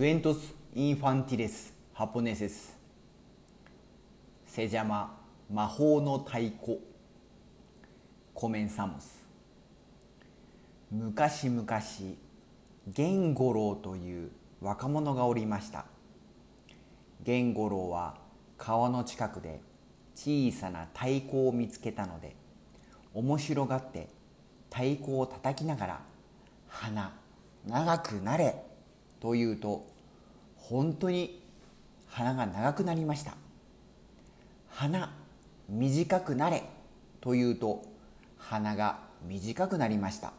Cuentos infantiles japoneses. Se llama 魔法の太鼓 Comenzamos. 昔々源五郎という若者がおりました源五郎は川の近くで小さな太鼓を見つけたので面白がって太鼓を叩きながら「花長くなれ」と言うと本当に鼻が長くなりました。鼻短くなれと言うと鼻が短くなりました。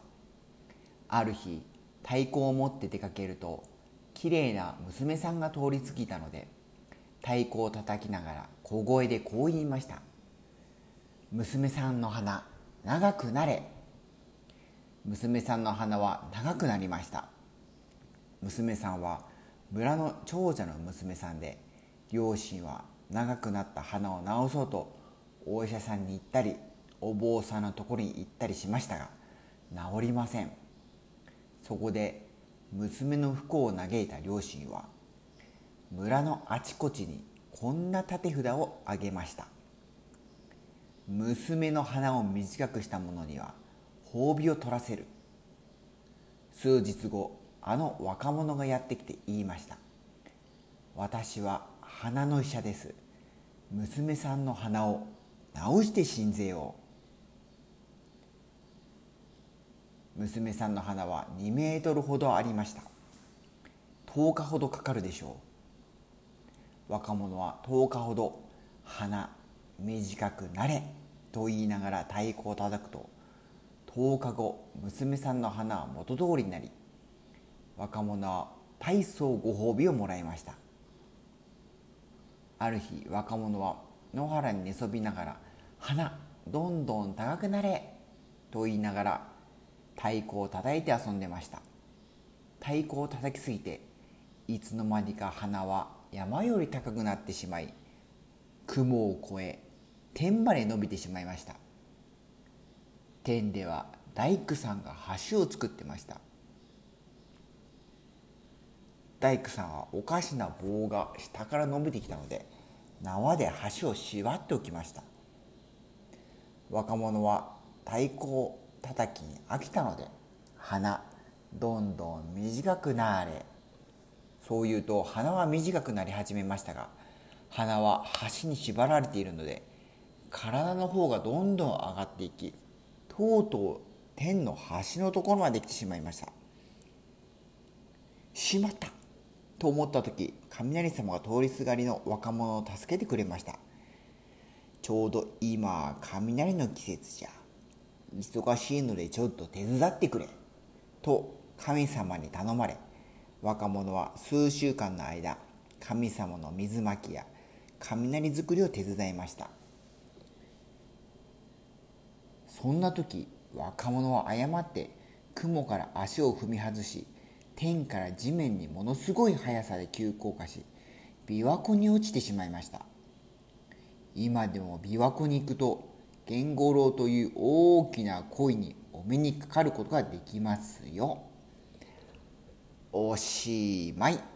ある日太鼓を持って出かけるときれいな娘さんが通り過ぎたので太鼓を叩きながら小声でこう言いました娘さんの鼻長くなれ娘さんの鼻は長くなりました。娘さんは村の長者の娘さんで両親は長くなった鼻を治そうとお医者さんに行ったりお坊さんのところに行ったりしましたが治りません。そこで娘の不幸を嘆いた両親は村のあちこちにこんな立て札をあげました。娘の鼻を短くした者には褒美を取らせる。数日後あの若者がやってきて言いました私は鼻の医者です。娘さんの鼻を治して信ぜよう娘さんの鼻は2メートルほどありました。10日ほどかかるでしょう。若者は10日ほど鼻短くなれ。と言いながら太鼓を叩くと10日後娘さんの鼻は元通りになり若者は大層ご褒美をもらいました。ある日若者は野原に寝そびながら「花どんどん高くなれ」と言いながら太鼓を叩いて遊んでました。太鼓を叩きすぎていつの間にか花は山より高くなってしまい雲を越え天まで伸びてしまいました。天では大工さんが橋を作ってました。大工さんはおかしな棒が下から伸びてきたので縄で橋を縛っておきました。若者は太鼓を叩きに飽きたので鼻どんどん短くなれ。そう言うと鼻は短くなり始めましたが鼻は橋に縛られているので体の方がどんどん上がっていきとうとう天の端のところまで来てしまいました。しまった。と思った時雷様が通りすがりの若者を助けてくれました。ちょうど今雷の季節じゃ。忙しいのでちょっと手伝ってくれ。と神様に頼まれ若者は数週間の間神様の水まきや雷作りを手伝いました。そんな時若者は誤って雲から足を踏み外し天から地面にものすごい速さで急降下し琵琶湖に落ちてしまいました。今でも琵琶湖に行くと源五郎という大きな鯉にお目にかかることができますよ。おしまい。